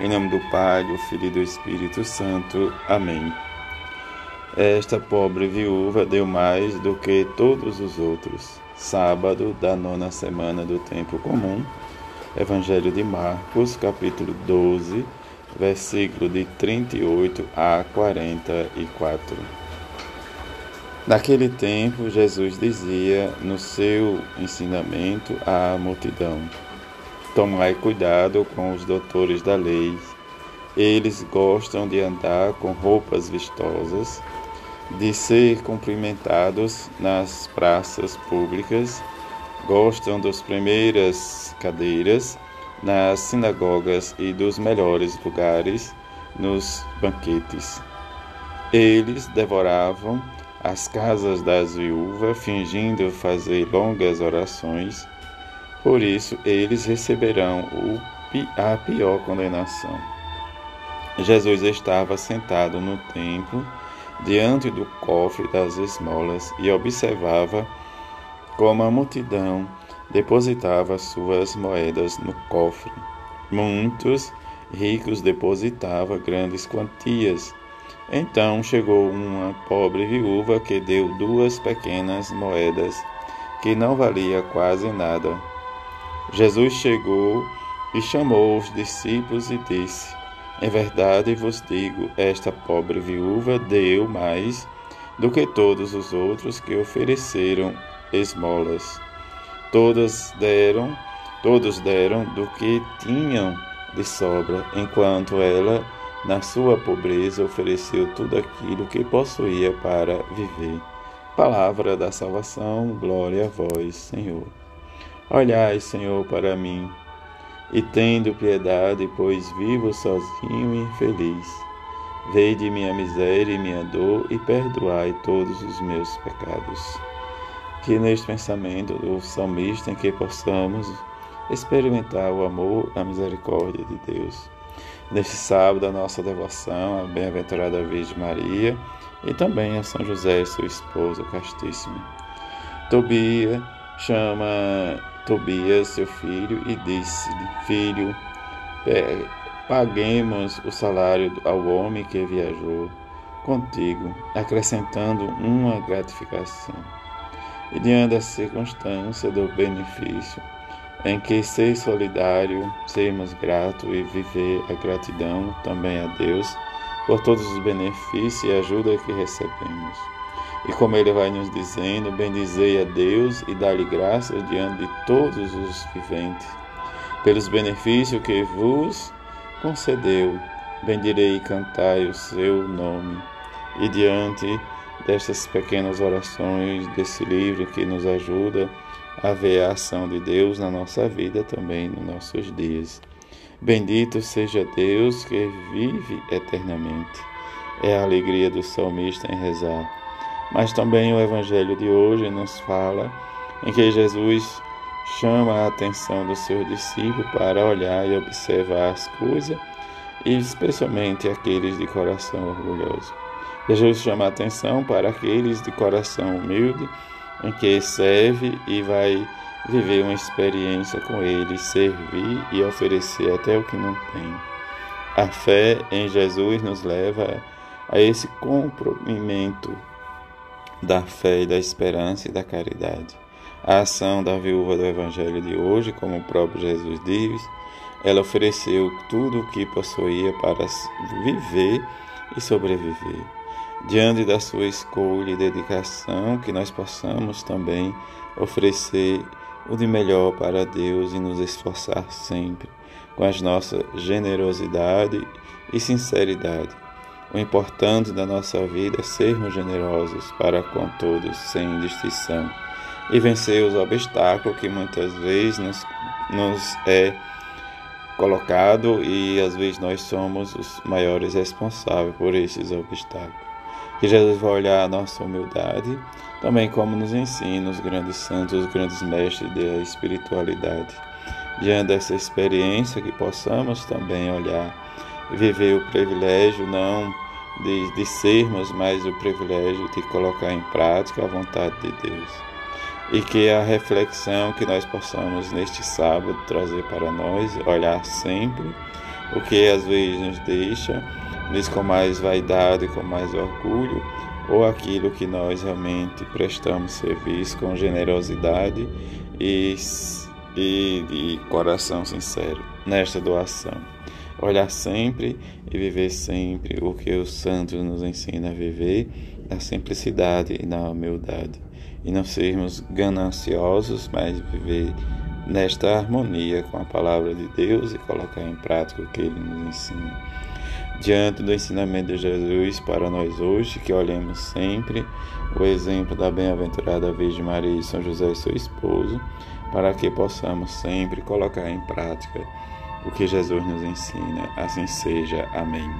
Em nome do Pai, do Filho e do Espírito Santo. Amém. Esta pobre viúva deu mais do que todos os outros. Sábado da nona semana do tempo comum. Evangelho de Marcos, capítulo 12, versículo de 38 a 44. Naquele tempo, Jesus dizia no seu ensinamento à multidão: Tomai cuidado com os doutores da lei. Eles gostam de andar com roupas vistosas, de ser cumprimentados nas praças públicas, gostam das primeiras cadeiras nas sinagogas e dos melhores lugares nos banquetes. Eles devoravam as casas das viúvas, fingindo fazer longas orações por isso, eles receberão a pior condenação. Jesus estava sentado no templo, diante do cofre das esmolas, e observava como a multidão depositava suas moedas no cofre. Muitos ricos depositavam grandes quantias. Então chegou uma pobre viúva que deu duas pequenas moedas, que não valia quase nada. Jesus chegou e chamou os discípulos e disse: Em verdade vos digo, esta pobre viúva deu mais do que todos os outros que ofereceram esmolas. Todas deram, todos deram do que tinham de sobra, enquanto ela, na sua pobreza, ofereceu tudo aquilo que possuía para viver. Palavra da salvação, glória a vós, Senhor. Olhai, Senhor, para mim, e tendo piedade, pois vivo sozinho e infeliz. Vede minha miséria e minha dor e perdoai todos os meus pecados. Que neste pensamento do salmista em que possamos experimentar o amor, a misericórdia de Deus. Neste sábado, a nossa devoção à bem-aventurada Virgem Maria e também a São José, seu esposo castíssimo. Tobia chama Tobias, seu filho, e disse-lhe: Filho, paguemos o salário ao homem que viajou contigo, acrescentando uma gratificação. E diante da circunstância do benefício, em que ser solidário, sermos gratos e viver a gratidão também a Deus por todos os benefícios e ajuda que recebemos. E como ele vai nos dizendo, bendizei a Deus e dá-lhe graças diante de todos os viventes, pelos benefícios que vos concedeu. Bendirei e cantai o seu nome. E diante destas pequenas orações desse livro que nos ajuda a ver a ação de Deus na nossa vida também nos nossos dias. Bendito seja Deus que vive eternamente. É a alegria do salmista em rezar. Mas também o Evangelho de hoje nos fala em que Jesus chama a atenção dos seus discípulos para olhar e observar as coisas, e especialmente aqueles de coração orgulhoso. Jesus chama a atenção para aqueles de coração humilde, em que serve e vai viver uma experiência com ele, servir e oferecer até o que não tem. A fé em Jesus nos leva a esse comprometimento da fé e da esperança e da caridade. A ação da viúva do Evangelho de hoje, como o próprio Jesus diz, ela ofereceu tudo o que possuía para viver e sobreviver. Diante da sua escolha e dedicação, que nós possamos também oferecer o de melhor para Deus e nos esforçar sempre com a nossa generosidade e sinceridade o importante da nossa vida é sermos generosos para com todos, sem distinção, e vencer os obstáculos que muitas vezes nos, nos é colocado e às vezes nós somos os maiores responsáveis por esses obstáculos. Que Jesus vai olhar a nossa humildade, também como nos ensina os grandes santos, os grandes mestres da espiritualidade. Diante dessa experiência, que possamos também olhar viver o privilégio não de, de sermos mais o privilégio de colocar em prática a vontade de Deus. E que a reflexão que nós possamos neste sábado trazer para nós, olhar sempre o que às vezes nos deixa, nos com mais vaidade, com mais orgulho, ou aquilo que nós realmente prestamos serviço com generosidade e, e, e coração sincero nesta doação. Olhar sempre e viver sempre o que os santos nos ensinam a viver na simplicidade e na humildade. E não sermos gananciosos, mas viver nesta harmonia com a palavra de Deus e colocar em prática o que ele nos ensina. Diante do ensinamento de Jesus para nós hoje, que olhemos sempre o exemplo da bem-aventurada Virgem Maria e São José, seu esposo, para que possamos sempre colocar em prática o que Jesus nos ensina. Assim seja. Amém.